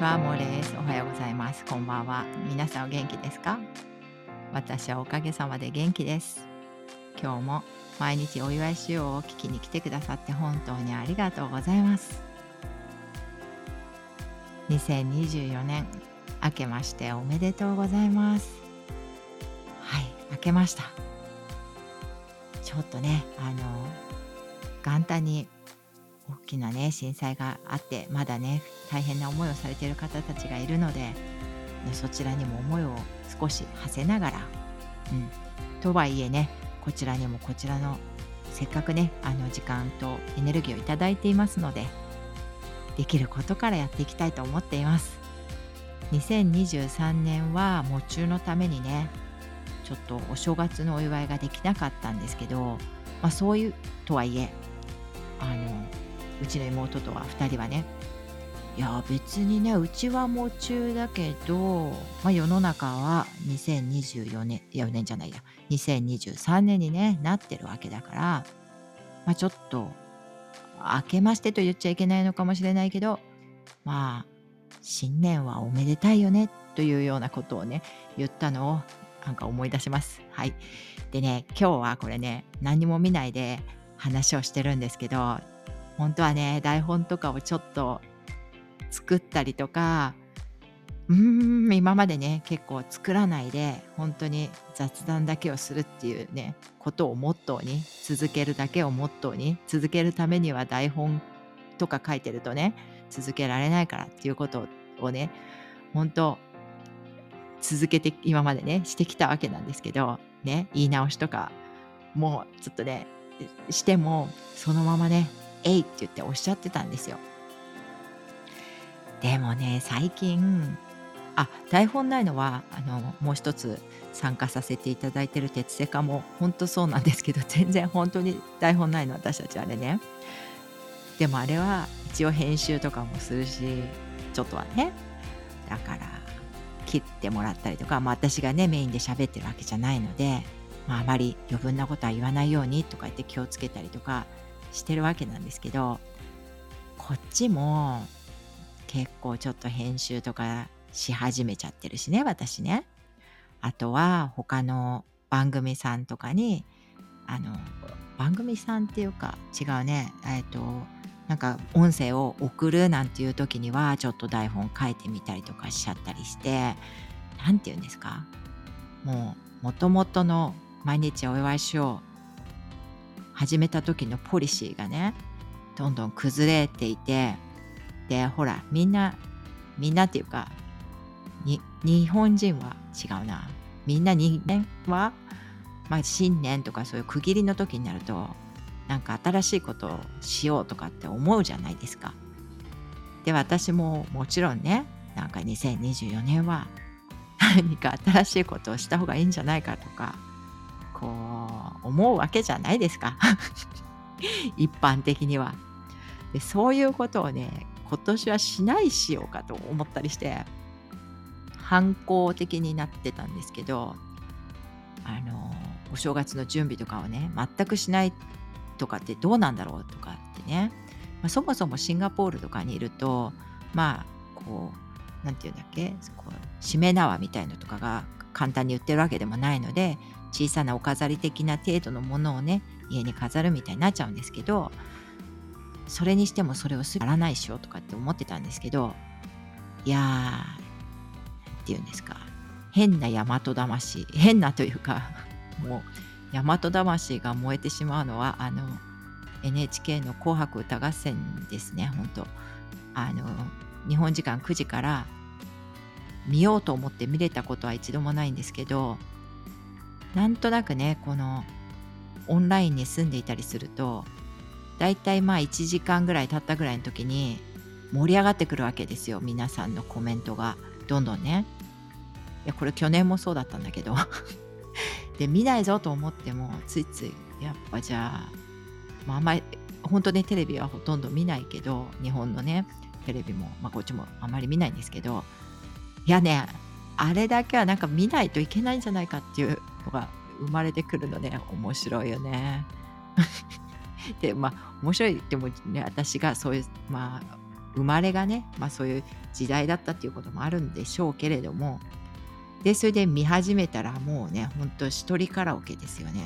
ちは、モーです。おはようございます。こんばんは。皆さんお元気ですか？私はおかげさまで元気です。今日も毎日お祝いしようを聞きに来てくださって本当にありがとうございます。2024年明けましておめでとうございます。はい、明けました。ちょっとね、あの元旦に大きなね震災があってまだね大変な思いをされている方たちがいるので、そちらにも思いを少し馳せながら、うん、とはいえねこちらにもこちらのせっかくねあの時間とエネルギーをいただいていますのでできることからやっていきたいと思っています。2023年は喪中のためにねちょっとお正月のお祝いができなかったんですけど、まあ、そういうとはいえあのうちの妹とは2人はねいや別にねうちはもう中だけど、まあ、世の中は2024年いや4年じゃないや2023年に、ね、なってるわけだから、まあ、ちょっと明けましてと言っちゃいけないのかもしれないけどまあ新年はおめでたいよねというようなことをね言ったのをなんか思い出します。はい。でね今日はこれね何も見ないで話をしてるんですけど本当はね台本とかをちょっと作ったりとかうーん今までね結構作らないで本当に雑談だけをするっていうねことをモットーに続けるだけをモットーに続けるためには台本とか書いてるとね続けられないからっていうことをね本当続けて今までねしてきたわけなんですけどね言い直しとかもうちょっとねしてもそのままねえいって言っておっしゃってたんですよ。でもね、最近、あ、台本ないのは、あの、もう一つ参加させていただいてる鉄セカも本当そうなんですけど、全然本当に台本ないの、私たちあれね。でもあれは一応編集とかもするし、ちょっとはね。だから、切ってもらったりとか、まあ私がね、メインで喋ってるわけじゃないので、まああまり余分なことは言わないようにとか言って気をつけたりとかしてるわけなんですけどこっちも結構ちょっと編集とかし始めちゃってるしね私ね。あとは他の番組さんとかにあの番組さんっていうか違うね。えっ、となんか音声を送るなんていう時にはちょっと台本書いてみたりとかしちゃったりして何て言うんですか？もうもともとの毎日お祝いしよう始めた時のポリシーがねどんどん崩れていてでほらみんなみんなっていうか日本人は違うなみんな人間は、まあ、新年とかそういう区切りの時になるとなんか新しいことをしようとかって思うじゃないですか。で私ももちろんねなんか2024年は何か新しいことをした方がいいんじゃないかとかこう思うわけじゃないですか。一般的には。でそういうことをね今年はしないしようかと思ったりして反抗的になってたんですけどあのお正月の準備とかをね全くしないとかってどうなんだろうとかってね、まあ、そもそもシンガポールとかにいるとまあこう何て言うんだっけこうしめ縄みたいのとかが簡単に売ってるわけでもないので小さなお飾り的な程度のものをね家に飾るみたいになっちゃうんですけどそれにしてもそれをすぐやらないしようとかって思ってたんですけどいやーっていうんですか。変な大和魂。変なというかもう大和魂が燃えてしまうのはあの NHK の「紅白歌合戦」ですね本当。あの日本時間9時から見ようと思って見れたことは一度もないんですけどなんとなくねこのオンラインに住んでいたりするとだいたいまあ1時間ぐらい経ったぐらいの時に盛り上がってくるわけですよ皆さんのコメントが。どんどんね。いやこれ去年もそうだったんだけど。で見ないぞと思ってもついついやっぱじゃあ、まあ、あんまり本当ねテレビはほとんど見ないけど日本のねテレビも、まあ、こっちもあまり見ないんですけどいやねあれだけはなんか見ないといけないんじゃないかっていうのが生まれてくるので面白いよね。でまあ面白いでもね私がそういうまあ生まれがね、まあ、そういう時代だったっていうこともあるんでしょうけれども。でそれで見始めたらもうねほんと一人カラオケですよね。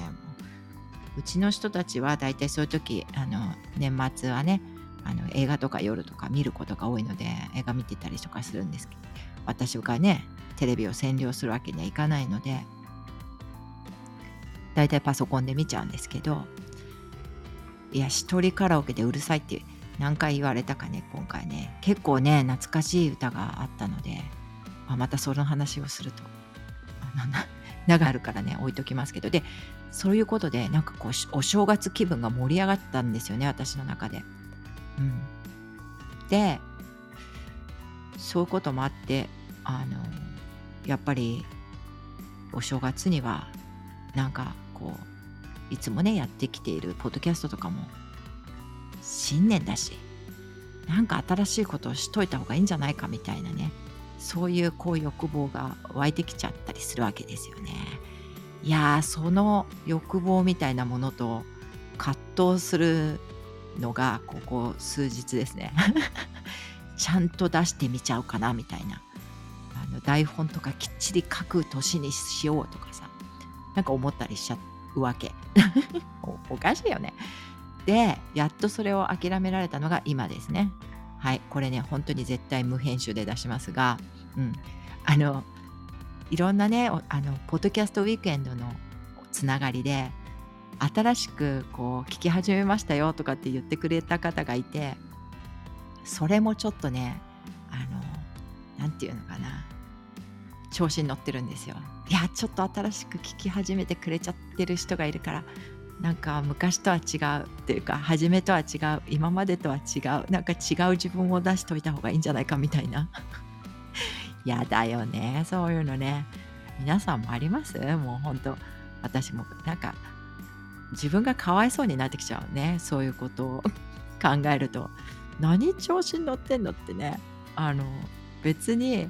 うちの人たちは大体そういう時あの年末はねあの映画とか夜とか見ることが多いので映画見てたりとかするんです。けど私がねテレビを占領するわけにはいかないので。大体パソコンで見ちゃうんですけどいや一人カラオケでうるさいって何回言われたかね今回ね。結構ね懐かしい歌があったのであまたその話をすると名が あるからね置いときますけど。でそういうことでなんかこうお正月気分が盛り上がったんですよね私の中で。うん、でそういうこともあってあのやっぱりお正月にはなんかこういつもねやってきているポッドキャストとかも新年だしなんか新しいことをしといた方がいいんじゃないかみたいなねそういうこう欲望が湧いてきちゃったりするわけですよね。いやその欲望みたいなものと葛藤するのがここ数日ですね。ちゃんと出してみちゃうかなみたいな。あの台本とかきっちり書く年にしようとかさなんか思ったりしちゃうわけ。おかしいよね。でやっとそれを諦められたのが今ですね。はいこれね本当に絶対無編集で出しますがうん。あのいろんなねあのポッドキャストウィークエンドのつながりで新しくこう聞き始めましたよとかって言ってくれた方がいてそれもちょっとねあの何て言うのかな調子に乗ってるんですよ。いやちょっと新しく聞き始めてくれちゃってる人がいるからなんか昔とは違うっていうか初めとは違う今までとは違うなんか違う自分を出しといた方がいいんじゃないかみたいな。やだよね。そういうのね。皆さんもあります？もうほんと。私もなんか自分がかわいそうになってきちゃうね。そういうことを。考えると。何調子に乗ってんのってね。あの別に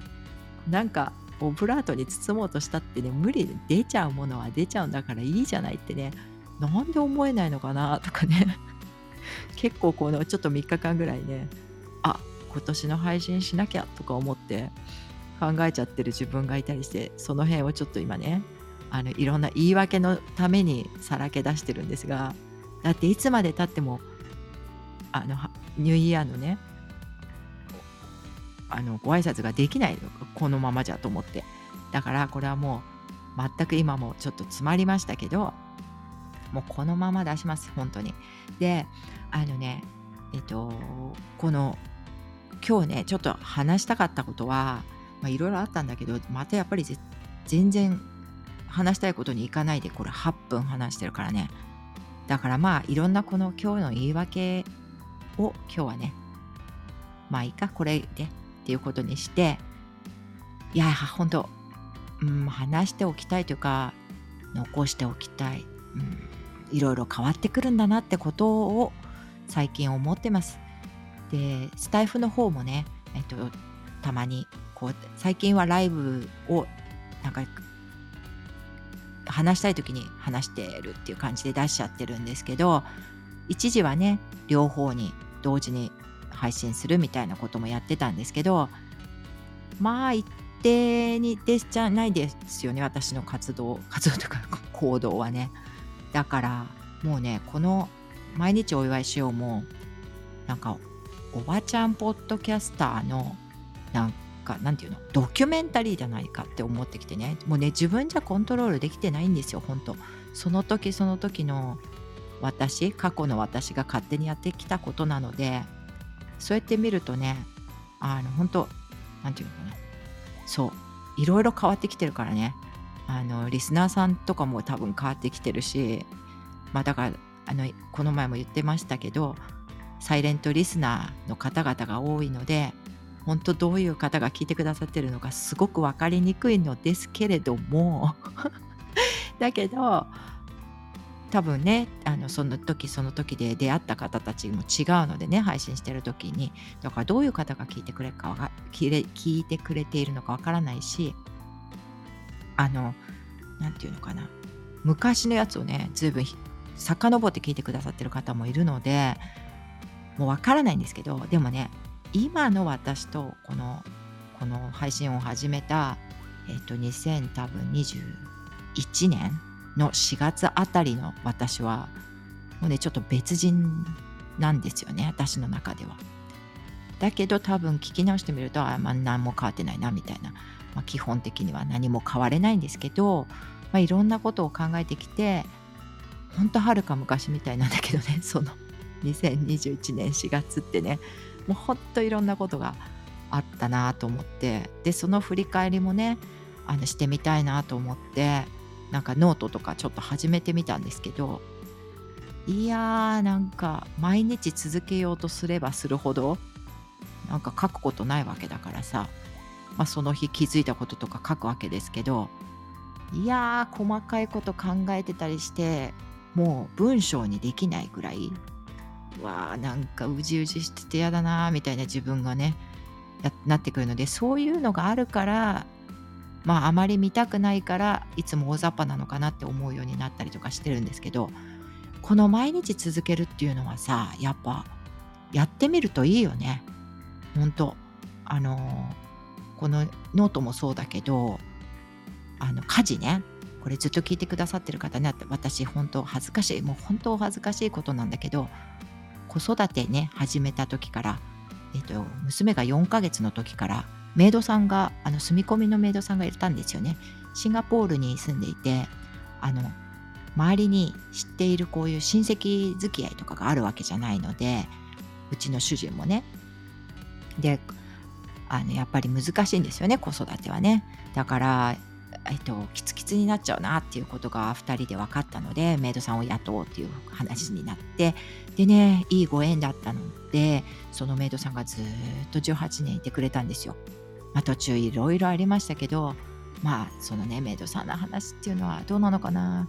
なんかオブラートに包もうとしたってね無理で出ちゃうものは出ちゃうんだからいいじゃないってねなんで思えないのかなとかね。結構このちょっと3日間ぐらいねあ今年の配信しなきゃとか思って考えちゃってる自分がいたりしてその辺をちょっと今ねあのいろんな言い訳のためにさらけ出してるんですがだっていつまでたってもあのニューイヤーのねあのご挨拶ができないのこのままじゃと思って。だからこれはもう全く今もちょっと詰まりましたけどもうこのまま出します本当に。であのねえっとこの今日ねちょっと話したかったことはいろいろあったんだけどまたやっぱり全然話したいことにいかないでこれ8分話してるからね。だからまあいろんなこの今日の言い訳を今日はねまあいいかこれで。っていうことにしていや本当、うん、話しておきたいというか残しておきたい、うん、いろいろ変わってくるんだなってことを最近思ってます。でスタイフの方もねえっとたまにこう最近はライブをなんか話したい時に話してるっていう感じで出しちゃってるんですけど一時はね両方に同時に配信するみたいなこともやってたんですけどまあ一定にでじゃないですよね私の活動 活動とか行動はね。だからもうねこの毎日お祝いしようもなんかおばちゃんポッドキャスターのなんかなんていうのドキュメンタリーじゃないかって思ってきてね。もうね自分じゃコントロールできてないんですよ本当。その時その時の私過去の私が勝手にやってきたことなのでそうやって見るとねあの本当なんていうのかな。そう。いろいろ変わってきてるからね。あのリスナーさんとかも多分変わってきてるしまあだからあのこの前も言ってましたけどサイレントリスナーの方々が多いので本当どういう方が聞いてくださってるのかすごく分かりにくいのですけれども。だけど多分ねあのその時その時で出会った方たちも違うのでね配信してる時に。だからどういう方が聞いてくれるかか聞いてくれているのかわからないしあの何て言うのかな。昔のやつをね随分遡って聞いてくださってる方もいるのでもうわからないんですけどでもね今の私とこのこの配信を始めた、えっと、2021年の4月あたりの私はもうねちょっと別人なんですよね私の中では。だけど多分聞き直してみるとあ、まあ、何も変わってないなみたいな、まあ、基本的には何も変われないんですけど、まあ、いろんなことを考えてきて本当はるか昔みたいなんだけどね その2021年4月ってねもうほんといろんなことがあったなと思ってでその振り返りもねあのしてみたいなと思ってなんかノートとかちょっと始めてみたんですけどいやーなんか毎日続けようとすればするほどなんか書くことないわけだからさ、まあ、その日気づいたこととか書くわけですけどいやー細かいこと考えてたりしてもう文章にできないぐらいうわーなんかうじうじしてて嫌だなーみたいな自分がねなってくるのでそういうのがあるからまああまり見たくないからいつも大雑把なのかなって思うようになったりとかしてるんですけどこの毎日続けるっていうのはさやっぱやってみるといいよね。本当あのこのノートもそうだけどあの家事ね。これずっと聞いてくださってる方ね。私本当恥ずかしい。もう本当恥ずかしいことなんだけど子育てね始めた時から、えっと、娘が4ヶ月の時からメイドさんがあの住み込みのメイドさんがいたんですよね。シンガポールに住んでいてあの周りに知っているこういう親戚付き合いとかがあるわけじゃないのでうちの主人もね。であのやっぱり難しいんですよね子育てはね。だからえっと、キツキツになっちゃうなっていうことが2人で分かったのでメイドさんを雇おうっていう話になって。でねいいご縁だったのでそのメイドさんがずっと18年いてくれたんですよ。まあ、途中いろいろありましたけどまあそのねメイドさんの話っていうのはどうなのかな。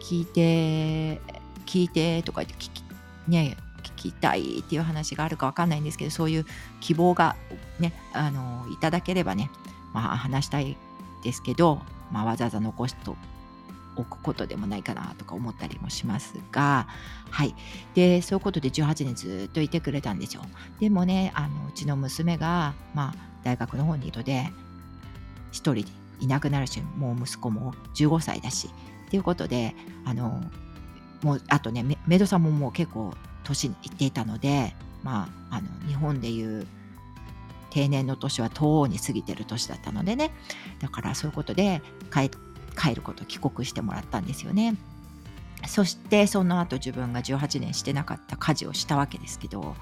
聞いて聞いてとか言って聞きね聞きたいっていう話があるか分かんないんですけどそういう希望がねあのいただければねまあ話したいですけど、まあ、わざわざ残しとおくことでもないかなとか思ったりもしますが、はい。で、そういうことで18年ずっといてくれたんですよ。でもね、あのうちの娘が、まあ、大学の方にいるので、一人でいなくなるし、もう息子も15歳だし、っていうことで、あの、もう、あとね、メイドさんももう結構年にいっていたので、まあ、あの日本でいう定年の年はとうに過ぎてる年だったのでねだからそういうことで帰帰ること帰国してもらったんですよね。そしてその後自分が18年してなかった家事をしたわけですけど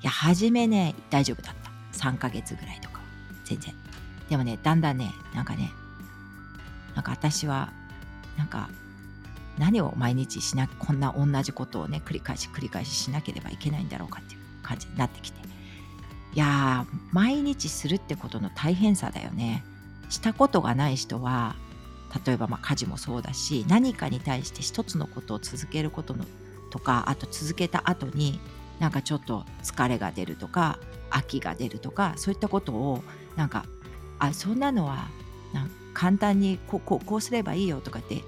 いや初めね大丈夫だった。3ヶ月ぐらいとか。全然。でもねだんだんねなんかねなんか私はなんか何を毎日しなこんな同じことをね繰り返し繰り返ししなければいけないんだろうかっていう感じになってきて。いやー毎日するってことの大変さだよね。したことがない人は例えばまあ家事もそうだし何かに対して一つのことを続けることのとかあと続けた後になんかちょっと疲れが出るとか飽きが出るとかそういったことをなんかあそんなのはなん簡単にこうこうこうすればいいよとかって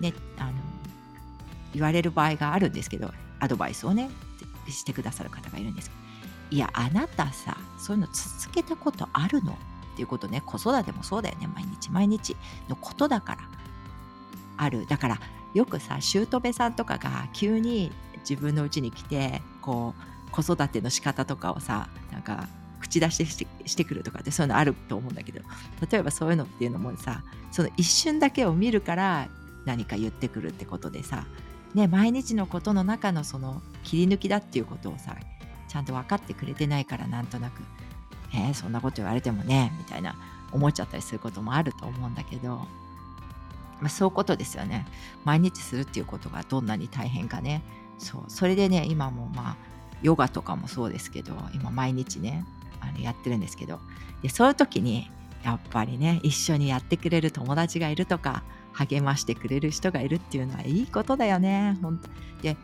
ねあの言われる場合があるんですけどアドバイスをねしてくださる方がいるんです。いやあなたさそういうの続けたことあるの？っていうことね。子育てもそうだよね。毎日毎日。のことだから。ある。だからよくさ姑さんとかが急に自分の家に来てこう子育ての仕方とかをさなんか口出ししてしてくるとかってそういうのあると思うんだけど。例えばそういうのっていうのもさその一瞬だけを見るから何か言ってくるってことでさね毎日のことの中のその切り抜きだっていうことをさちゃんと分かってくれてないからなんとなく「えー、そんなこと言われてもね」みたいな思っちゃったりすることもあると思うんだけど、まあ、そういうことですよね。毎日するっていうことがどんなに大変かね。そう。それでね今もまあヨガとかもそうですけど今毎日ねあのやってるんですけど。でそういう時にやっぱりね一緒にやってくれる友達がいるとか励ましてくれる人がいるっていうのはいいことだよね。ほんで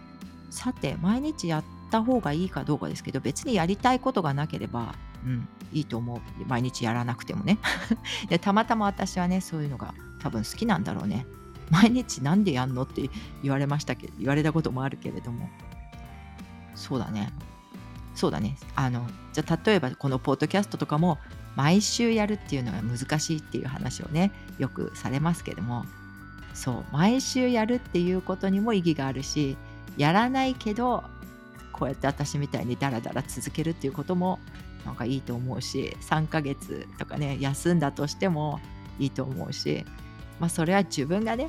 さて毎日やった方がいいかどうかですけど別にやりたいことがなければ、うん、いいと思う。毎日やらなくてもね。でたまたま私はねそういうのが多分好きなんだろうね。毎日なんでやんのって言われましたけど言われたこともあるけれども。そうだね。そうだね。あのじゃあ例えばこのポッドキャストとかも毎週やるっていうのが難しいっていう話をねよくされますけども。そう毎週やるっていうことにも意義があるしやらないけどこうやって私みたいにダラダラ続けるっていうこともなんかいいと思うし3ヶ月とかね休んだとしてもいいと思うしまあそれは自分がね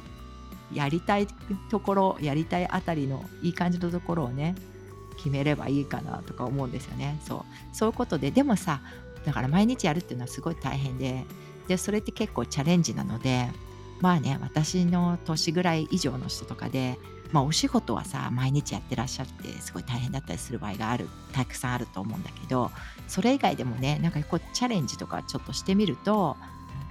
やりたいところやりたいあたりのいい感じのところをね決めればいいかなとか思うんですよね。そう。そういうことででもさだから毎日やるっていうのはすごい大変ででそれって結構チャレンジなのでまあね私の年ぐらい以上の人とかでまあお仕事はさ毎日やってらっしゃってすごい大変だったりする場合があるたくさんあると思うんだけどそれ以外でもねなんかこうチャレンジとかちょっとしてみると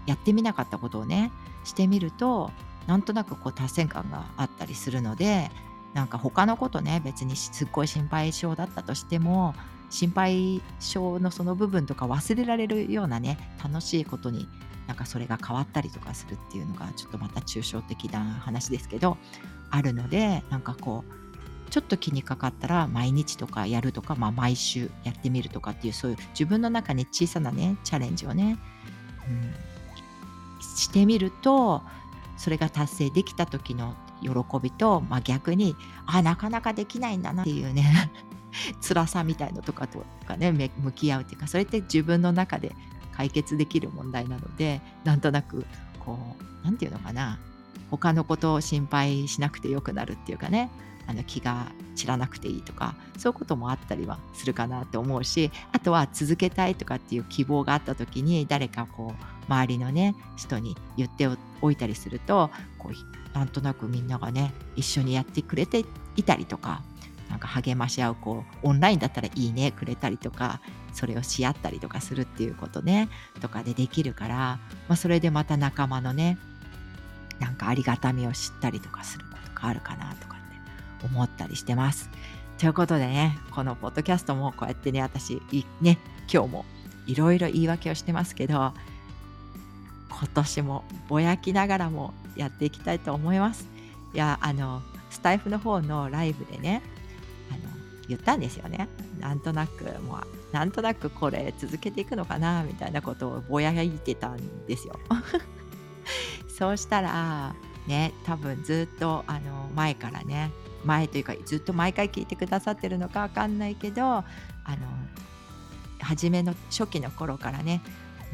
やってみなかったことをねしてみるとなんとなくこう達成感があったりするのでなんか他のことね別にすっごい心配性だったとしても心配性のその部分とか忘れられるようなね楽しいことになんかそれが変わったりとかするっていうのがちょっとまた抽象的な話ですけどあるのでなんかこうちょっと気にかかったら毎日とかやるとか、まあ、毎週やってみるとかっていうそういう自分の中に小さなねチャレンジをね、うん、してみるとそれが達成できた時の喜びと、まあ、逆にあなかなかできないんだなっていうね 辛さみたいのとかとかね向き合うっていうかそれって自分の中で解決できる問題なのでなんとなくこう何て言うのかな。他のことを心配しなくてよくなるっていうかね。あの気が散らなくていいとかそういうこともあったりはするかなって思うしあとは続けたいとかっていう希望があった時に誰かこう周りのね人に言っておいたりするとこうなんとなくみんながね一緒にやってくれていたりとかなんか励まし合うこうオンラインだったらいいねくれたりとかそれをし合ったりとかするっていうことねとかでできるから、まあ、それでまた仲間のねなんかありがたみを知ったりとかすることがあるかなとかって思ったりしてます。ということでねこのポッドキャストもこうやってね私ね今日もいろいろ言い訳をしてますけど今年もぼやきながらもやっていきたいと思います。いやあのスタイフの方のライブでね言ったんですよね。なんとなくもうなんとなくこれ続けていくのかなみたいなことをぼやいてたんですよ。そうしたらね多分ずっとあの前からね前というかずっと毎回聞いてくださってるのかわかんないけどあの初めの初期の頃からね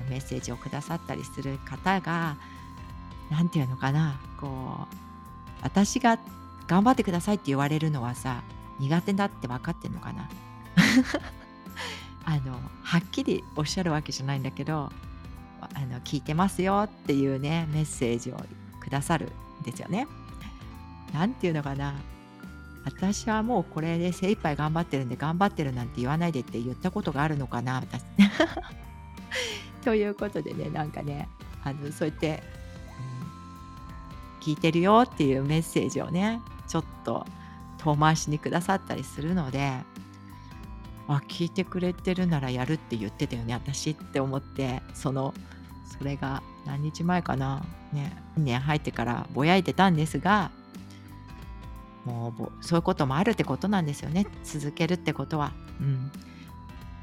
メッセージをくださったりする方が何て言うのかなこう私が頑張ってくださいって言われるのはさ苦手だって分かってんのかな？あのはっきりおっしゃるわけじゃないんだけどあの聞いてますよっていうねメッセージをくださるんですよね。なんていうのかな？私はもうこれで精一杯頑張ってるんで頑張ってるなんて言わないでって言ったことがあるのかな？私 ということでねなんかねあのそうやって、うん、聞いてるよっていうメッセージをねちょっと遠回しにくださったりするのであ聞いてくれてるならやるって言ってたよね私って思ってそのそれが何日前かなね年入ってからぼやいてたんですがもうそういうこともあるってことなんですよね続けるってことは。うん。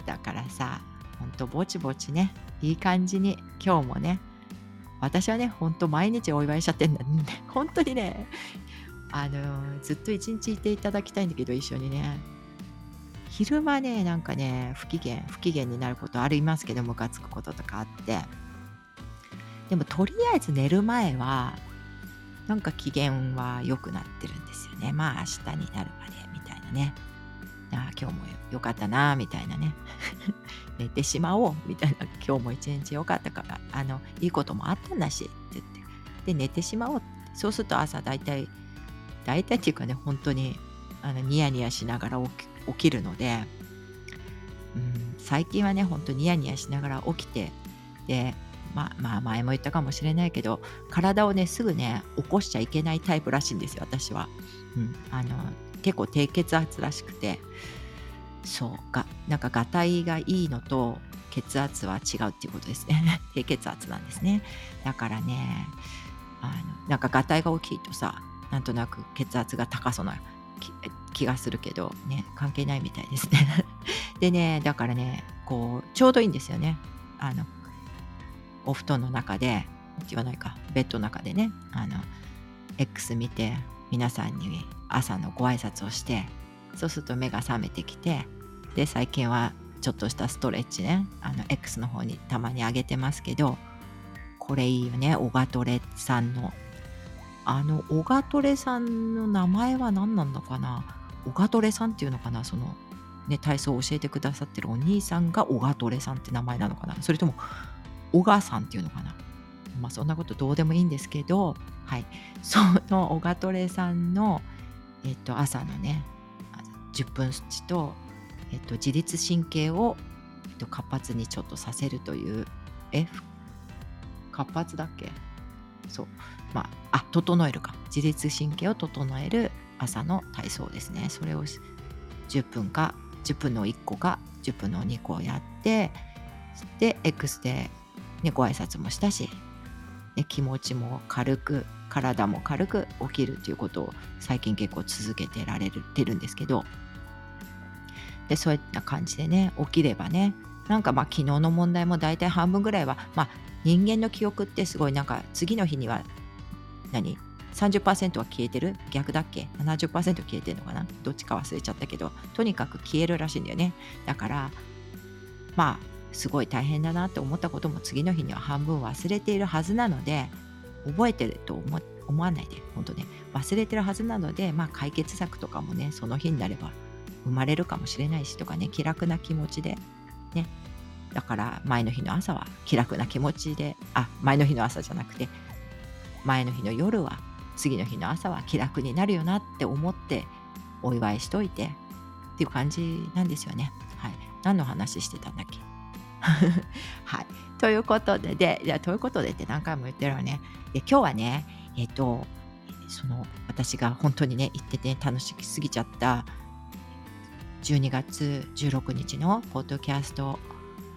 だからさほんとぼちぼちねいい感じに今日もね私はねほんと毎日お祝いしちゃってんだ。ね 本当にねあのずっと一日いていただきたいんだけど一緒にね。昼間ねなんかね不機嫌不機嫌になることありますけどムカつくこととかあって。でもとりあえず寝る前はなんか機嫌は良くなってるんですよね。まあ明日になるまでみたいなね。あ今日も良かったなみたいなね。寝てしまおうみたいな。今日も一日良かったからあのいいこともあったんだしって言って。で寝てしまおう。そうすると朝大体大体っていうかね本当にあのニヤニヤしながら起き起きるので、うん、最近はね本当にニヤニヤしながら起きてでまあ、まあ前も言ったかもしれないけど体をねすぐね起こしちゃいけないタイプらしいんですよ私は、うん、あの結構低血圧らしくて。そうかなんかがたいがいいのと血圧は違うっていうことですね。低血圧なんですね。だからねあのなんかがたいが大きいとさなんとなく血圧が高そうな気がするけどね関係ないみたいですね。でねだからねこうちょうどいいんですよね。あのお布団の中で言わないかベッドの中でねあの X 見て皆さんに朝のご挨拶をしてそうすると目が覚めてきてで最近はちょっとしたストレッチねあの X の方にたまに上げてますけどこれいいよねオガトレさんのあのオガトレさんの名前は何なんだかな？オガトレさんっていうのかな？そのね体操を教えてくださってるお兄さんがオガトレさんって名前なのかな？それとも小川さんっていうのかな？まあそんなことどうでもいいんですけどはい。そのオガトレさんのえっと朝のね10分スチと、えっと、自律神経を、えっと、活発にちょっとさせるというえ活発だっけ？そう。まああ整えるか。自律神経を整える朝の体操ですね。それを10分か10分の1個か10分の2個やってで X で、ね、ご挨拶もしたし、ね、気持ちも軽く体も軽く起きるということを最近結構続けてられてるんですけどでそういった感じでね起きればねなんかまあ昨日の問題も大体半分ぐらいはまあ人間の記憶ってすごいなんか次の日には何？30%は消えてる？逆だっけ ?70% 消えてるのかな？どっちか忘れちゃったけどとにかく消えるらしいんだよね。だからまあすごい大変だなって思ったことも次の日には半分忘れているはずなので覚えてると思思わないで本当ね。忘れてるはずなのでまあ解決策とかもねその日になれば生まれるかもしれないしとかね気楽な気持ちでねだから前の日の朝は気楽な気持ちであ前の日の朝じゃなくて前の日の夜は次の日の朝は気楽になるよなって思ってお祝いしといてっていう感じなんですよね。はい。何の話してたんだっけ？はい。ということで、で、いや、ということでって何回も言ってるわね。で、今日はね、えっ、ー、と、その、私が本当にね、行ってて、楽しすぎちゃった12月16日のポッドキャスト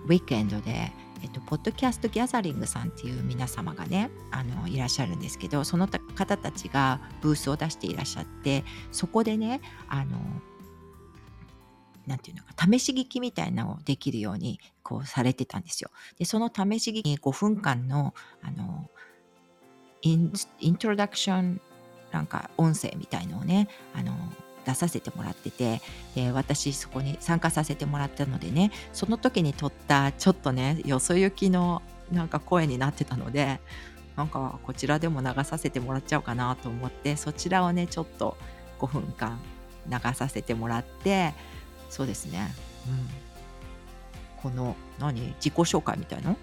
ウィークエンドで、えっと、ポッドキャストギャザリングさんっていう皆様がねあのいらっしゃるんですけどその方たちがブースを出していらっしゃってそこでねあのなんていうのか試し聞きみたいなのをできるようにこうされてたんですよ。でその試し聞き5分間のあのインイントロダクションなんか音声みたいのをねあの出させてもらっててで私そこに参加させてもらったのでねその時に撮ったちょっとねよそ行きのなんか声になってたのでなんかこちらでも流させてもらっちゃおうかなと思ってそちらをねちょっと5分間流させてもらってそうですね、うん、この何？自己紹介みたいの？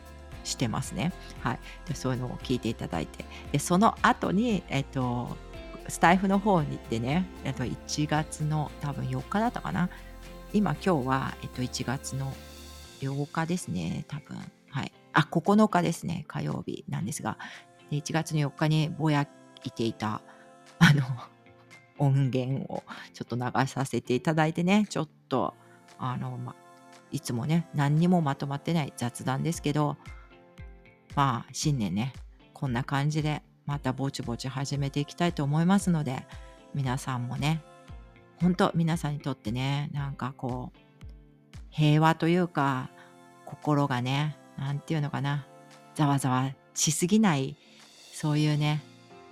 してますね。はい、でそういうのを聞いていただいて。でその後にえっとスタイフの方に行ってね、えっと、1月の多分4日だったかな。今今日は、えっと、1月の8日ですね、多分。はい。あ、9日ですね、火曜日なんですが、1月の4日にぼやいていた、あの、音源をちょっと流させていただいてね、ちょっと、あの、ま、いつもね、何にもまとまってない雑談ですけど、まあ、新年ね、こんな感じでまたぼちぼち始めていきたいと思いますので皆さんもね本当皆さんにとってねなんかこう平和というか心がね何て言うのかなざわざわしすぎないそういうね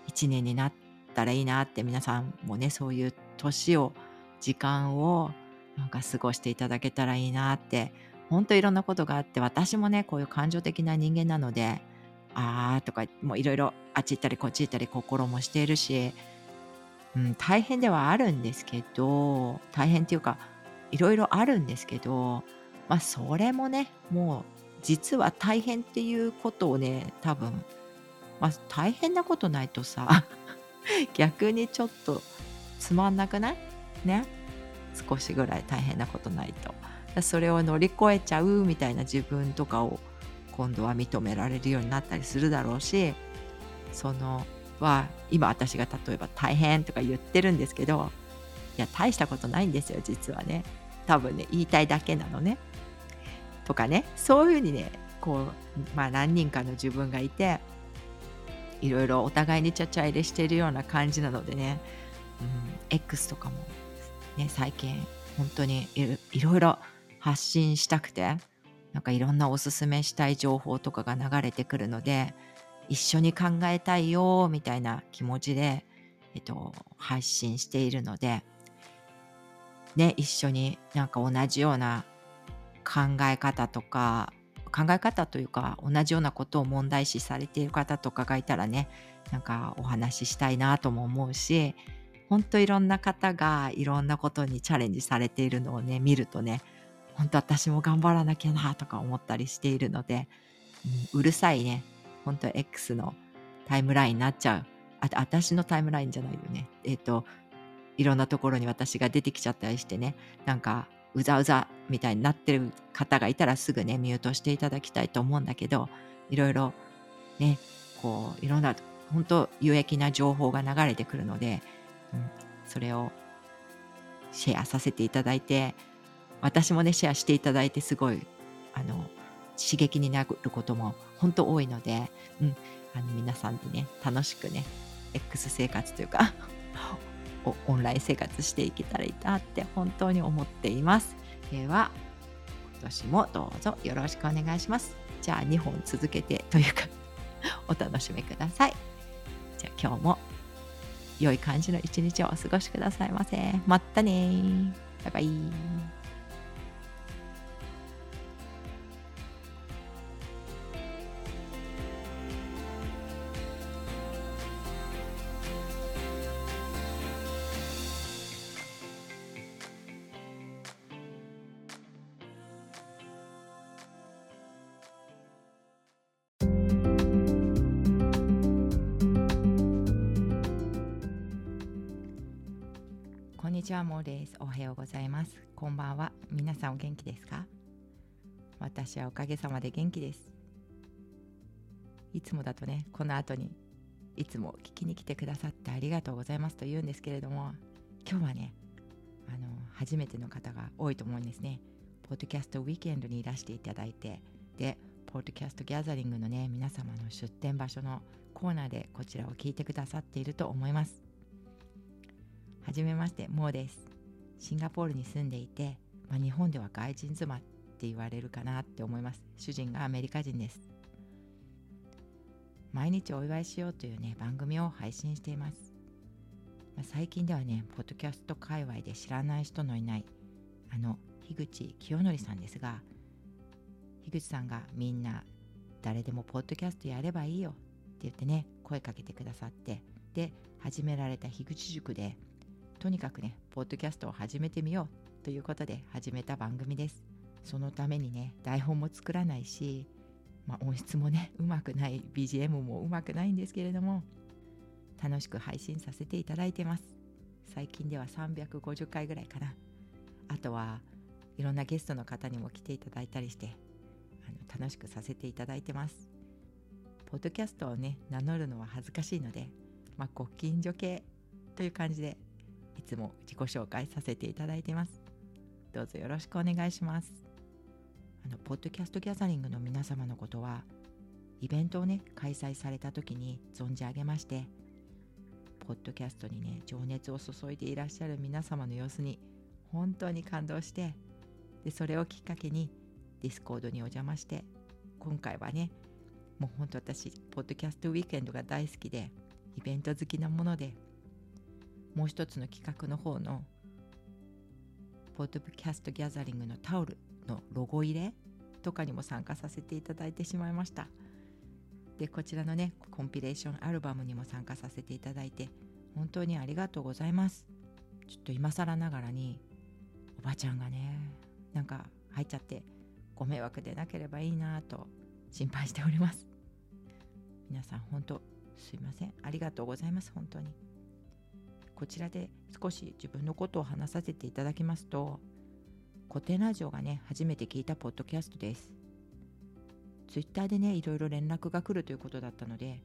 一年になったらいいなって皆さんもねそういう年を時間をなんか過ごしていただけたらいいなって本当いろんなことがあって私もねこういう感情的な人間なのであーとかもういろいろあっち行ったりこっち行ったり心もしているし、うん、大変ではあるんですけど大変っていうかいろいろあるんですけどまあそれもねもう実は大変っていうことをね多分まあ大変なことないとさ 逆にちょっとつまんなくない？ね？少しぐらい大変なことないと。それを乗り越えちゃうみたいな自分とかを今度は認められるようになったりするだろうしそのは今私が例えば大変とか言ってるんですけどいや大したことないんですよ実はね。多分ね言いたいだけなのね。とかねそういうふうにねこうまあ何人かの自分がいていろいろお互いにちゃちゃ入れしてるような感じなのでね、うん、X とかもね最近本当にいろいろ発信したくてなんかいろんなおすすめしたい情報とかが流れてくるので一緒に考えたいよみたいな気持ちで、えっと、配信しているので、ね、一緒になんか同じような考え方とか考え方というか同じようなことを問題視されている方とかがいたらねなんかお話ししたいなとも思うし本当いろんな方がいろんなことにチャレンジされているのをね見るとね本当私も頑張らなきゃなとか思ったりしているので、うん、うるさいね。本当は X のタイムラインになっちゃう。あ私のタイムラインじゃないよね。えっ、ー、といろんなところに私が出てきちゃったりしてね。なんかうざうざみたいになってる方がいたらすぐねミュートしていただきたいと思うんだけどいろいろねこういろんな本当有益な情報が流れてくるので、うん、それをシェアさせていただいて私もねシェアしていただいてすごいあの刺激になることも本当多いので、うん、あの皆さんでね楽しくね X 生活というか オンライン生活していけたらいいなって本当に思っています。では今年もどうぞよろしくお願いします。じゃあ2本続けてというか お楽しみください。じゃあ今日も良い感じの一日をお過ごしくださいませ。またねバイバイ。にちは、もーです。おはようございます。こんばんは。皆さんお元気ですか？私はおかげさまで元気です。いつもだとね、この後にいつも聞きに来てくださってありがとうございますと言うんですけれども、今日はね、あの、初めての方が多いと思うんですね。ポッドキャストウィークエンドにいらしていただいて、で、ポッドキャストギャザリングのね、皆様の出店場所のコーナーでこちらを聞いてくださっていると思います。はじめまして、モーです。シンガポールに住んでいて、まあ、日本では外人妻って言われるかなって思います。主人がアメリカ人です。毎日お祝いしようというね、番組を配信しています。まあ、最近ではね、ポッドキャスト界隈で知らない人のいない、あの、樋口清則さんですが、樋口さんがみんな誰でもポッドキャストやればいいよって言ってね、声かけてくださって、で、始められた樋口塾で、とにかくね、ポッドキャストを始めてみようということで始めた番組です。そのためにね、台本も作らないし、まあ、音質もね、うまくない、BGM もうまくないんですけれども、楽しく配信させていただいてます。最近では350回ぐらいかな。あとはいろんなゲストの方にも来ていただいたりしてあの楽しくさせていただいてます。ポッドキャストをね名乗るのは恥ずかしいので、まあ、ご近所系という感じでいつも自己紹介させていただいてます。どうぞよろしくお願いします。あの、ポッドキャストギャザリングの皆様のことは、イベントをね、開催された時に存じ上げまして、ポッドキャストにね、情熱を注いでいらっしゃる皆様の様子に本当に感動して、で、それをきっかけにディスコードにお邪魔して、今回はね、もう本当私、ポッドキャストウィークエンドが大好きで、イベント好きなもので、もう一つの企画の方のポッドキャストギャザリングのタオルのロゴ入れとかにも参加させていただいてしまいました。でこちらのねコンピレーションアルバムにも参加させていただいて本当にありがとうございます。ちょっと今更ながらにおばちゃんがねなんか入っちゃってご迷惑でなければいいなと心配しております。皆さん本当すいません。ありがとうございます本当に。こちらで少し自分のことを話させていただきますと古典ラジオがね初めて聞いたポッドキャストです。ツイッターでねいろいろ連絡が来るということだったので、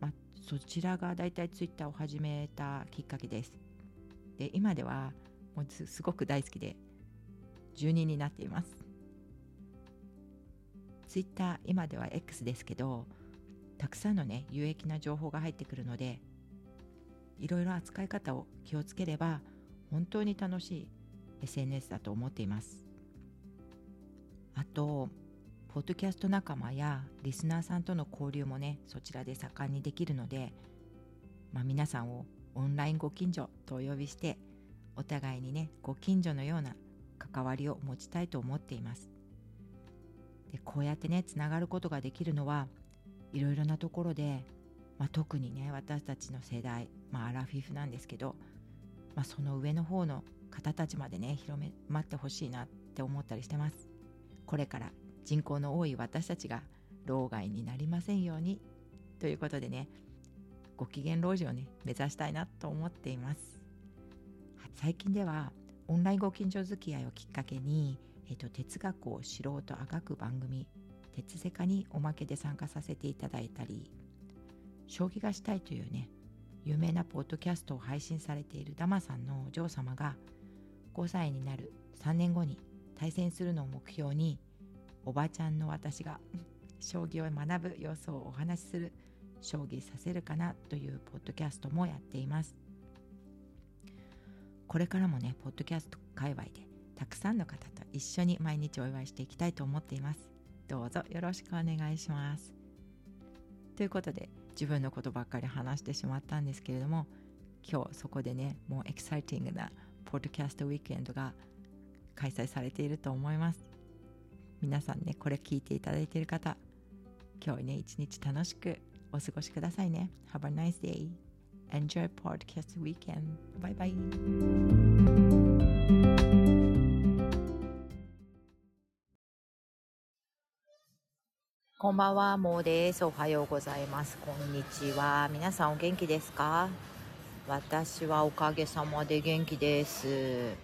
まあ、そちらがだいたいツイッターを始めたきっかけです。で今ではもうすごく大好きで住人になっています。ツイッター今では X ですけどたくさんのね有益な情報が入ってくるのでいろいろ扱い方を気をつければ本当に楽しい SNS だと思っています。あとポッドキャスト仲間やリスナーさんとの交流もねそちらで盛んにできるので、まあ、皆さんをオンラインご近所とお呼びしてお互いにねご近所のような関わりを持ちたいと思っています。でこうやってねつながることができるのはいろいろなところで、まあ、特にね私たちの世代、まあ、アラフィフなんですけど、まあ、その上の方の方たちまでね広め待ってほしいなって思ったりしてます。これから人口の多い私たちが老害になりませんようにということでねご機嫌老人をね目指したいなと思っています。最近ではオンラインご近所付き合いをきっかけに、えーと、哲学を素人あがく番組「鉄セカ」におまけで参加させていただいたり将棋がしたいというね有名なポッドキャストを配信されているダマさんのお嬢様が5歳になる3年後に対戦するのを目標におばちゃんの私が 将棋を学ぶ様子をお話しする将棋させるかなというポッドキャストもやっています。これからもねポッドキャスト界隈でたくさんの方と一緒に毎日お祝いしていきたいと思っています。どうぞよろしくお願いします。ということで自分のことばっかり話してしまったんですけれども今日そこでねもうエキサイティングなポッドキャストウィークエンドが開催されていると思います。皆さんねこれ聞いていただいている方今日ね一日楽しくお過ごしくださいね。Have a nice day. Enjoy podcast weekend. Bye bye. こんばんは、もうです。おはようございます。こんにちは。皆さんお元気ですか？私はおかげさまで元気です。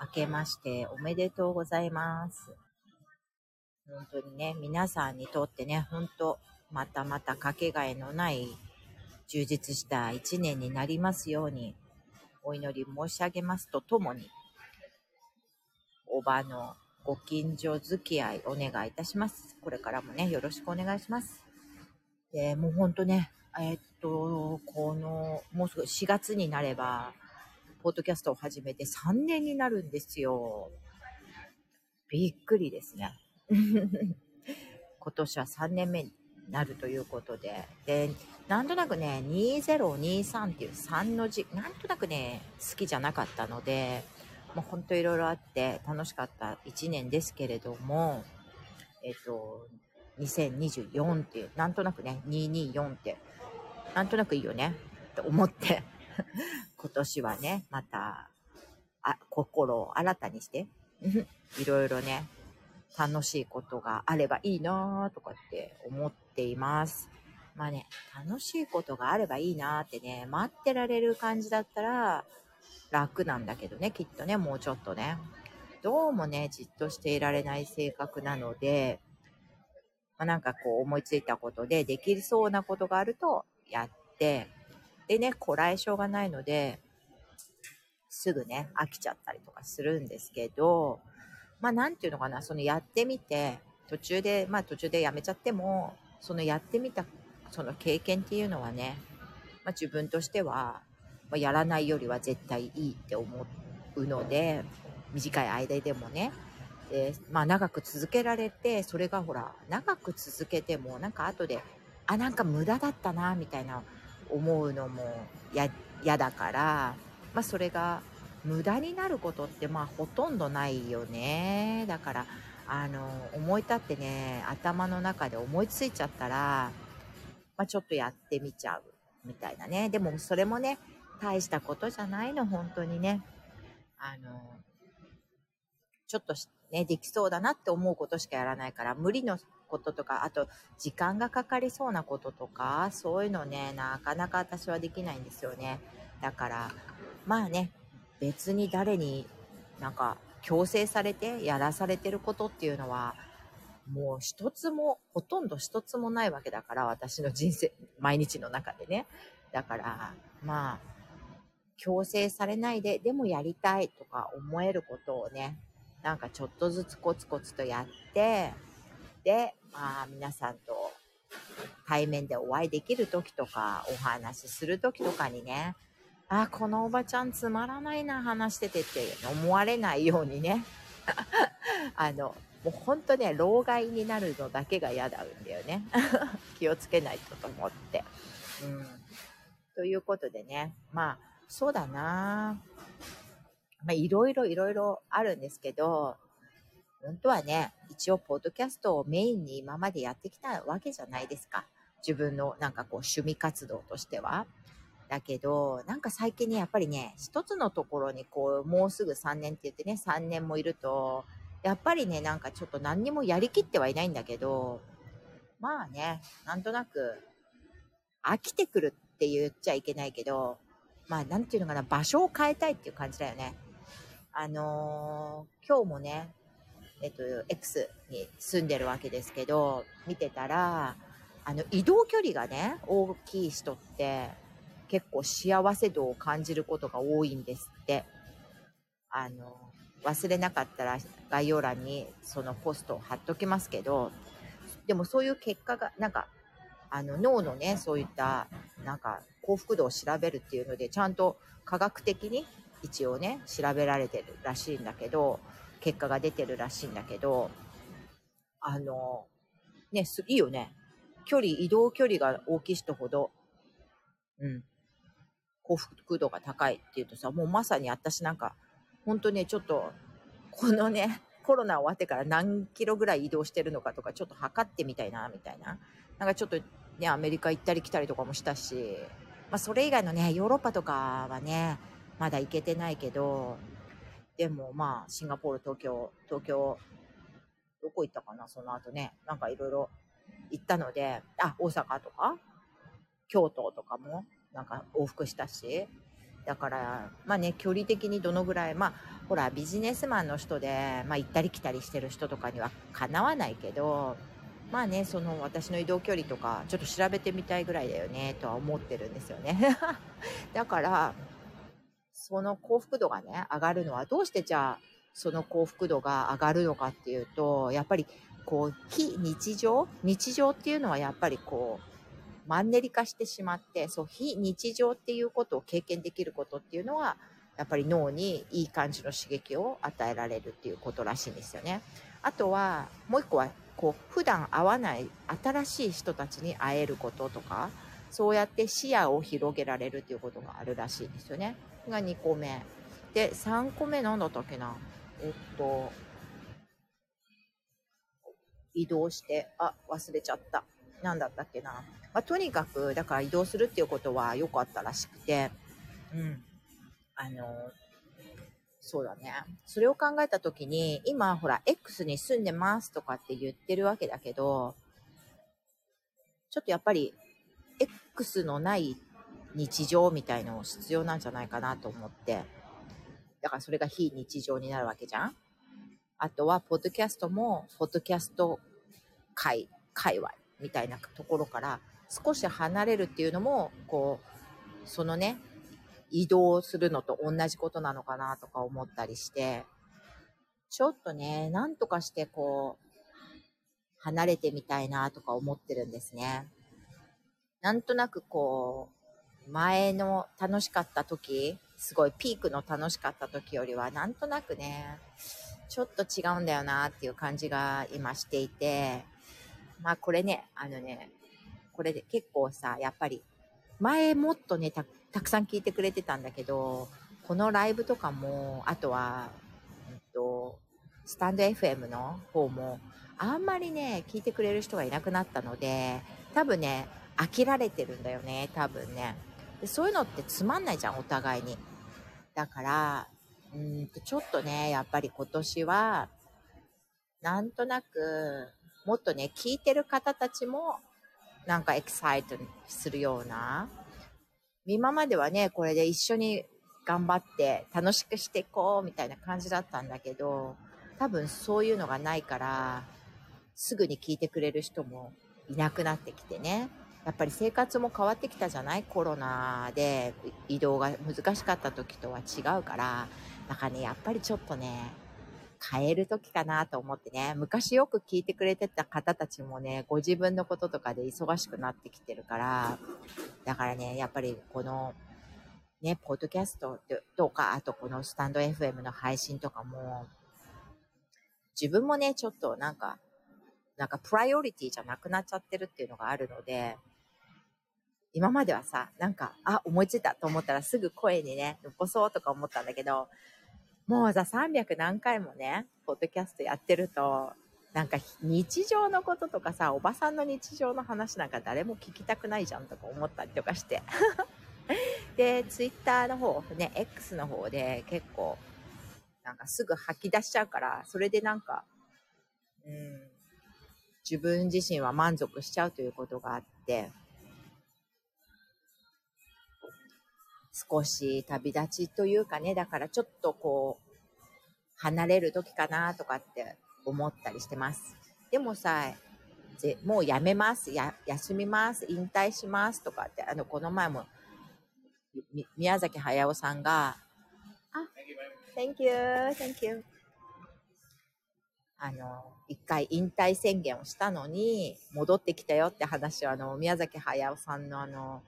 明けましておめでとうございます。本当にね、皆さんにとってね、本当またまたかけがえのない充実した一年になりますように、お祈り申し上げますとともに、おばのご近所付き合いお願いいたします。これからもね、よろしくお願いします。で、もうほんとね、えー、っと、この、もうすぐ4月になれば、ポッドキャストを始めて3年になるんですよ。びっくりですね。今年は3年目になるということで。で、なんとなくね、2023っていう3の字、なんとなくね、好きじゃなかったので、もうほんといろいろあって楽しかった1年ですけれども、えっと、2024っていう、なんとなくね、224って、なんとなくいいよね、って思って 今年はね、また、あ、心を新たにして、いろいろね、楽しいことがあればいいなとかって思っています。まあね、楽しいことがあればいいなってね、待ってられる感じだったら楽なんだけどね、きっとね、もうちょっとね。どうもね、じっとしていられない性格なので、まあ、なんかこう思いついたことでできそうなことがあるとやって、でね、こらえ性がないので、すぐね、飽きちゃったりとかするんですけど、まあなんていうのかな、そのやってみて、途中で、まあ途中でやめちゃっても、そのやってみた、その経験っていうのはね、まあ自分としては、まあ、やらないよりは絶対いいって思うので、短い間でもね、で、まあ長く続けられて、それがほら、長く続けても、なんか後で、あ、なんか無駄だったな、みたいな思うのも嫌だから、まあそれが無駄になることってまあほとんどないよね。だから、あの、思い立ってね、頭の中で思いついちゃったら、まあちょっとやってみちゃうみたいなね。でもそれもね、大したことじゃないの、本当にね。あの、ちょっとね、できそうだなって思うことしかやらないから、無理のこととか、あと、時間がかかりそうなこととか、そういうのね、なかなか私はできないんですよね。だから、まあね、別に誰になんか強制されてやらされてることっていうのは、もう一つも、ほとんど一つもないわけだから、私の人生、毎日の中でね。だから、まあ、強制されないで、でもやりたいとか思えることをね、なんかちょっとずつコツコツとやって、で、まあ皆さんと対面でお会いできる時とか、お話しする時とかにね、あ、このおばちゃんつまらないな話しててって思われないようにね、あの、もうほんとね、老害になるのだけが嫌なんだよね。気をつけないとと思って。うん。ということでね、まあ、そうだなまあ、いろいろいろいろあるんですけど、本当はね、一応、ポッドキャストをメインに今までやってきたわけじゃないですか。自分のなんかこう趣味活動としては。だけど、なんか最近ね、やっぱりね、一つのところにこう、もうすぐ3年って言ってね、3年もいると、やっぱりね、なんかちょっと何にもやりきってはいないんだけど、まあね、なんとなく、飽きてくるって言っちゃいけないけど、まあなんていうのかな、場所を変えたいっていう感じだよね。あのー、今日もね、えっと、X に住んでるわけですけど、見てたら、あの、移動距離がね、大きい人って、結構幸せ度を感じることが多いんですって。あの、忘れなかったら概要欄にそのポストを貼っときますけど、でもそういう結果が、なんか、あの脳のね、そういった、なんか幸福度を調べるっていうので、ちゃんと科学的に一応ね、調べられてるらしいんだけど、結果が出てるらしいんだけど、あの、ね、す、いいよね。距離、移動距離が大きい人ほど、うん、幸福度が高いっていうとさ、もうまさに私なんか、本当ね、ちょっと、このね、コロナ終わってから何キロぐらい移動してるのかとか、ちょっと測ってみたいな、みたいな。なんかちょっとね、アメリカ行ったり来たりとかもしたし、まあそれ以外のね、ヨーロッパとかはね、まだ行けてないけど、でもまあ、シンガポール、東京、東京、どこ行ったかな、その後ね、なんかいろいろ行ったので、あ、大阪とか、京都とかも、なんか往復したし、だから、まあね、距離的にどのぐらい、まあ、ほら、ビジネスマンの人で、まあ、行ったり来たりしてる人とかにはかなわないけど、まあね、その私の移動距離とか、ちょっと調べてみたいぐらいだよね、とは思ってるんですよね。だから、その幸福度がね、上がるのは、どうしてじゃあ、その幸福度が上がるのかっていうと、やっぱり、こう、非日常日常っていうのはやっぱりこう、マンネリ化してしまって、そう、非日常っていうことを経験できることっていうのは、やっぱり脳にいい感じの刺激を与えられるっていうことらしいんですよね。あとは、もう一個は、こう、普段会わない新しい人たちに会えることとか、そうやって視野を広げられるっていうことがあるらしいんですよね。が2個目。で、3個目なんだったっけなえっと、移動して、あ、忘れちゃった。なんだったっけな。まあ、とにかく、だから移動するっていうことは良かったらしくて、うん。あの、そうだね。それを考えたときに、今、ほら、X に住んでますとかって言ってるわけだけど、ちょっとやっぱり、X のない日常みたいの必要なんじゃないかなと思って、だからそれが非日常になるわけじゃんあとは、ポッドキャストも、ポッドキャスト界、界隈みたいなところから少し離れるっていうのも、こう、そのね、移動するのと同じことなのかなとか思ったりして、ちょっとね、なんとかしてこう、離れてみたいなとか思ってるんですね。なんとなくこう、前の楽しかった時、すごいピークの楽しかった時よりは、なんとなくね、ちょっと違うんだよなっていう感じが今していて、まあこれね、あのね、これで結構さ、やっぱり、前もっとねた、くさん聞いてくれてたんだけど、このライブとかも、あとは、えっと、スタンド FM の方も、あんまりね、聞いてくれる人がいなくなったので、多分ね、飽きられてるんだよね、多分ね。でそういうのってつまんないじゃん、お互いに。だから、うんと、ちょっとね、やっぱり今年は、なんとなく、もっとね、聞いてる方たちも、なんかエキサイトするような、今まではね、これで一緒に頑張って楽しくしていこうみたいな感じだったんだけど、多分そういうのがないから、すぐに聞いてくれる人もいなくなってきてね。やっぱり生活も変わってきたじゃない？コロナで移動が難しかった時とは違うから、だからね、やっぱりちょっとね、変える時かなと思ってね、昔よく聞いてくれてた方たちもね、ご自分のこととかで忙しくなってきてるから、だからね、やっぱりこの、ね、ポッドキャストとか、あとこのスタンド FM の配信とかも、自分もね、ちょっとなんか、なんかプライオリティじゃなくなっちゃってるっていうのがあるので、今まではさ、なんか、あ、思いついたと思ったらすぐ声にね、残そうとか思ったんだけど、もうさ、300何回もね、ポッドキャストやってると、なんか日常のこととかさ、おばさんの日常の話なんか誰も聞きたくないじゃんとか思ったりとかして。で、ツイッターの方、ね、X の方で結構、なんかすぐ吐き出しちゃうから、それでなんか、うん、自分自身は満足しちゃうということがあって、少し旅立ちというかね、だからちょっとこう、離れる時かなとかって思ったりしてます。でもさ、ぜもうやめます、や、休みます、引退しますとかって、あの、この前も、宮崎駿さんが、あ、Thank you, thank you. あの、一回引退宣言をしたのに、戻ってきたよって話をあの、宮崎駿さんのあの、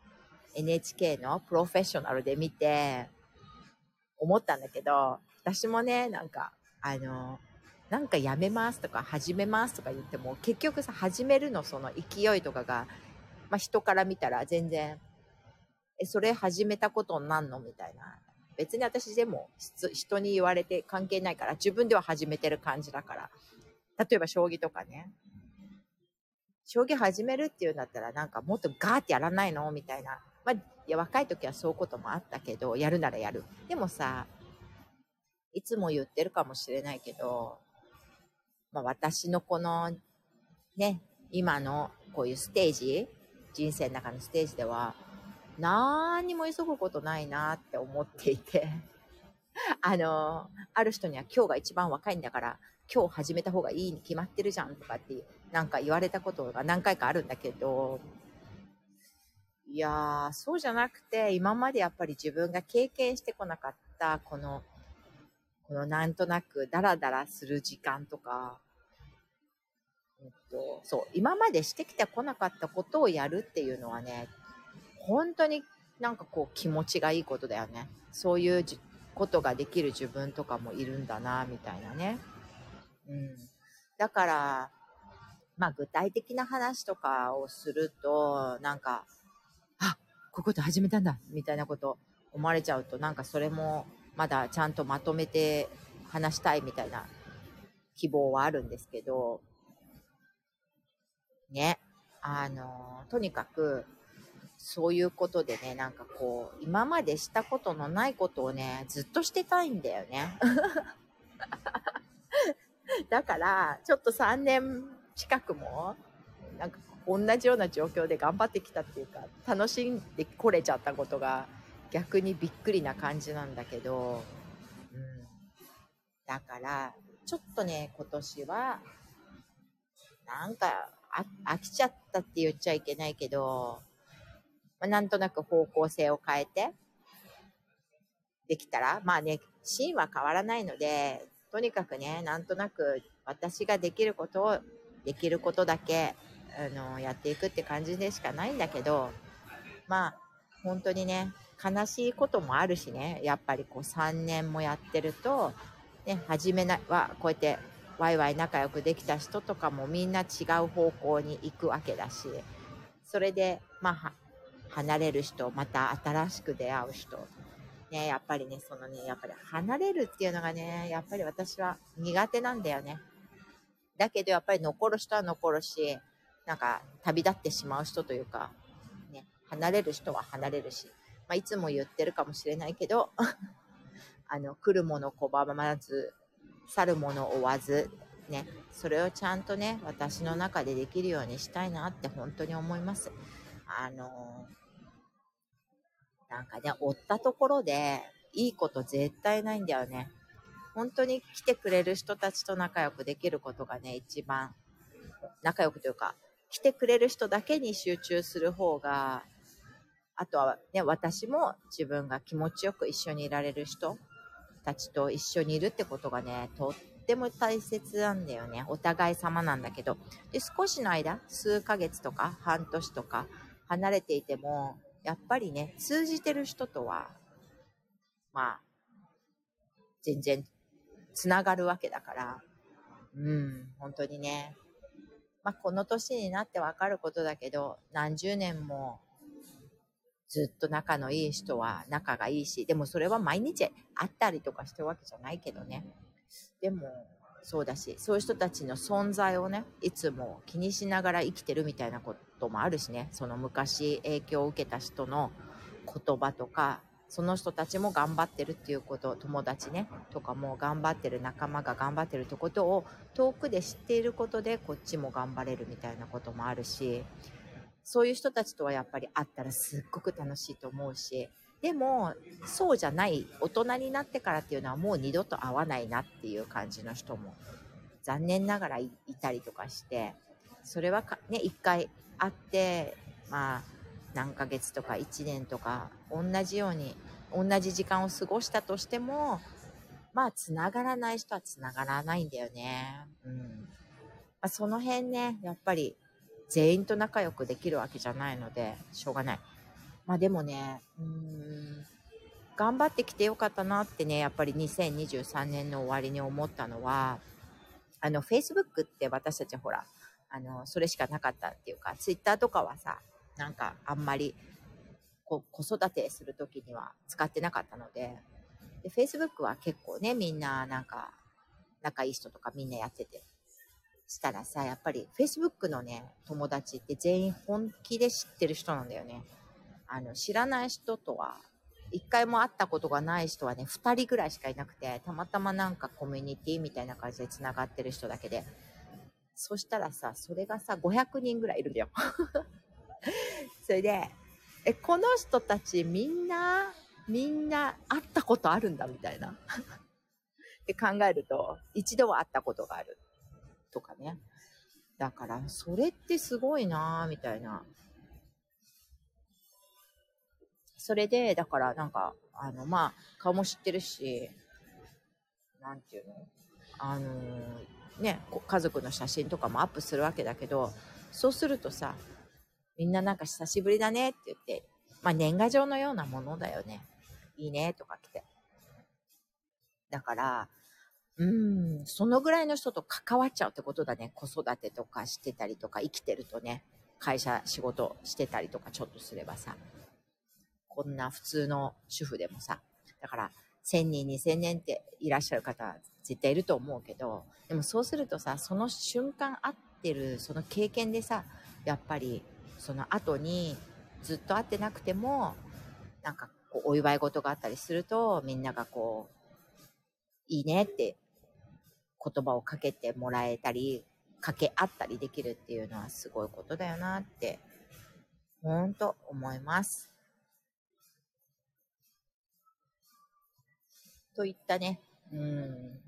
NHK のプロフェッショナルで見て、思ったんだけど、私もね、なんか、あの、なんかやめますとか始めますとか言っても、結局さ、始めるのその勢いとかが、まあ、人から見たら全然、え、それ始めたことになんの？みたいな。別に私でも人に言われて関係ないから、自分では始めてる感じだから。例えば将棋とかね。将棋始めるっていうんだったらなんかもっとガーってやらないの？みたいな。まあ、いや、若い時はそういうこともあったけど、やるならやる。でもさ、いつも言ってるかもしれないけど、まあ私のこの、ね、今のこういうステージ、人生の中のステージでは、何にも急ぐことないなって思っていて、あの、ある人には今日が一番若いんだから、今日始めた方がいいに決まってるじゃんとかってなんか言われたことが何回かあるんだけど、いやー、そうじゃなくて、今までやっぱり自分が経験してこなかった、この、このなんとなくダラダラする時間とか、えっと、そう、今までしてきてこなかったことをやるっていうのはね、本当になんかこう気持ちがいいことだよね。そういうことができる自分とかもいるんだな、みたいなね。うん。だから、まあ具体的な話とかをすると、なんか、こういうこと始めたんだ、みたいなこと思われちゃうと、なんかそれもまだちゃんとまとめて話したいみたいな希望はあるんですけど、ね。あの、とにかく、そういうことでね、なんかこう、今までしたことのないことをね、ずっとしてたいんだよね。だから、ちょっと3年近くも、なんか同じような状況で頑張ってきたっていうか、楽しんでこれちゃったことが逆にびっくりな感じなんだけど、うん。だから、ちょっとね、今年は、なんか、飽きちゃったって言っちゃいけないけど、まあ、なんとなく方向性を変えて、できたら、まあね、シーンは変わらないので、とにかくね、なんとなく私ができることを、できることだけ、あの、やっていくって感じでしかないんだけど、まあ、本当にね、悲しいこともあるしね、やっぱりこう3年もやってると、ね、初めは、こうやってワイワイ仲良くできた人とかもみんな違う方向に行くわけだし、それで、まあ、離れる人、また新しく出会う人。ね、やっぱりね、そのね、やっぱり離れるっていうのがね、やっぱり私は苦手なんだよね。だけどやっぱり残る人は残るし、なんか旅立ってしまう人というか、ね、離れる人は離れるし、まあ、いつも言ってるかもしれないけど、あの、来るもの拒まず、去るもの追わず、ね、それをちゃんとね、私の中でできるようにしたいなって本当に思います。あのなんかね、追ったところで、いいこと絶対ないんだよね。本当に来てくれる人たちと仲良くできることがね、一番、仲良くというか、来てくれる人だけに集中する方が、あとはね、私も自分が気持ちよく一緒にいられる人たちと一緒にいるってことがね、とっても大切なんだよね。お互い様なんだけど。で、少しの間、数ヶ月とか半年とか離れていても、やっぱりね、通じてる人とは、まあ、全然つながるわけだから、うん、本当にね。まあ、この年になってわかることだけど、何十年もずっと仲のいい人は仲がいいし、でもそれは毎日会ったりとかしてるわけじゃないけどね。でも、そうだし、そういう人たちの存在をね、いつも気にしながら生きてるみたいなこともあるしね、その昔影響を受けた人の言葉とか、その人たちも頑張ってるっていうこと、友達ね、とかも頑張ってる仲間が頑張ってるってことを遠くで知っていることでこっちも頑張れるみたいなこともあるし、そういう人たちとはやっぱり会ったらすっごく楽しいと思うし、でも、そうじゃない大人になってからっていうのはもう二度と会わないなっていう感じの人も残念ながらいたりとかして、それはね、一回会って、まあ、何ヶ月とか一年とか同じように同じ時間を過ごしたとしてもまあ繋がらない人は繋がらないんだよね。うん。まあ、その辺ね、やっぱり全員と仲良くできるわけじゃないので、しょうがない。まあでもね、うーん、頑張ってきてよかったなってね、やっぱり2023年の終わりに思ったのは、あの、Facebook って私たちほら、あの、それしかなかったっていうか、Twitter とかはさ、なんかあんまり、こ子育てするときには使ってなかったので、で、Facebook は結構ね、みんななんか、仲いい人とかみんなやってて、したらさ、やっぱり Facebook のね、友達って全員本気で知ってる人なんだよね。あの、知らない人とは、一回も会ったことがない人はね、二人ぐらいしかいなくて、たまたまなんかコミュニティみたいな感じで繋がってる人だけで。そしたらさ、それがさ、500人ぐらいいるんだよ。それで、え、この人たちみんな、みんな会ったことあるんだみたいな。って考えると、一度は会ったことがある。とかね。だから、それってすごいなぁ、みたいな。それで、だからなんか、あの、まあ、顔も知ってるし、なんていうのあのー、ね、家族の写真とかもアップするわけだけど、そうするとさ、みんななんか久しぶりだねって言って、まあ年賀状のようなものだよね。いいねとか来て。だから、うん、そのぐらいの人と関わっちゃうってことだね。子育てとかしてたりとか、生きてるとね、会社仕事してたりとかちょっとすればさ、こんな普通の主婦でもさ、だから、1000人、2000年っていらっしゃる方絶対いると思うけど、でもそうするとさ、その瞬間会ってる、その経験でさ、やっぱり、その後にずっと会ってなくても、なんかこう、お祝い事があったりすると、みんながこう、いいねって言葉をかけてもらえたり、掛け合ったりできるっていうのはすごいことだよなって、ほんと思います。といったね、うん。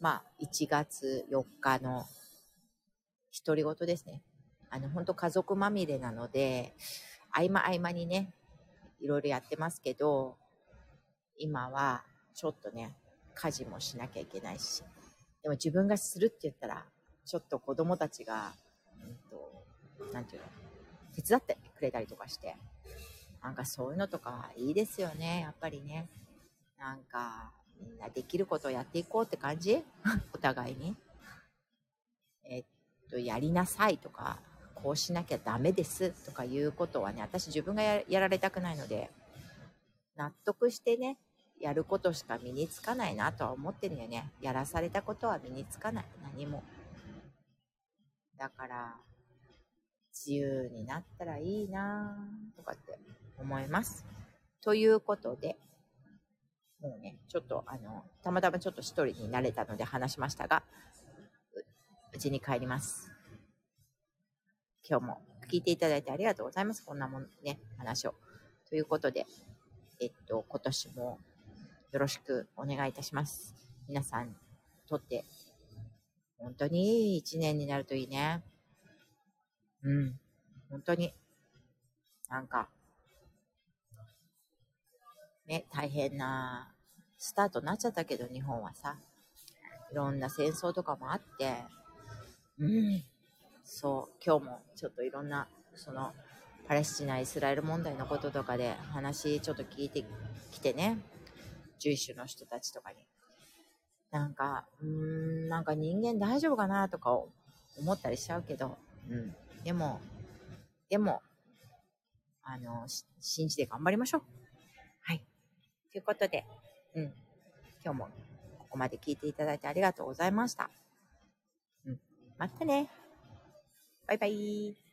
まあ、1月4日の独り言ですね。あの、本当家族まみれなので、合間合間にね、いろいろやってますけど、今はちょっとね、家事もしなきゃいけないし、でも自分がするって言ったら、ちょっと子供たちが、うんと、なんていうの、手伝ってくれたりとかして、なんかそういうのとかいいですよね、やっぱりね。なんか、みんなできることをやっていこうって感じ？お互いに。えっと、やりなさいとか、こうしなきゃダメですとかいうことはね、私自分がやられたくないので、納得してね、やることしか身につかないなとは思ってるよね。やらされたことは身につかない。何も。だから、自由になったらいいなとかって思います。ということで、もうね、ちょっとあの、たまたまちょっと一人になれたので話しましたが、うちに帰ります。今日も聞いていただいてありがとうございます。こんなもんね、話を。ということで、えっと、今年もよろしくお願いいたします。皆さんにとって、本当にいい一年になるといいね。うん。本当に。なんか、ね、大変なスタートになっちゃったけど、日本はさ、いろんな戦争とかもあって、うん、そう、今日もちょっといろんな、その、パレスチナ、イスラエル問題のこととかで話ちょっと聞いてきてね、獣種の人たちとかに。なんか、うーん、なんか人間大丈夫かなとか思ったりしちゃうけど、うん。でも、でも、あの、信じて頑張りましょう。はい。ということで、うん。今日もここまで聞いていただいてありがとうございました。うん。またね。バイバイ。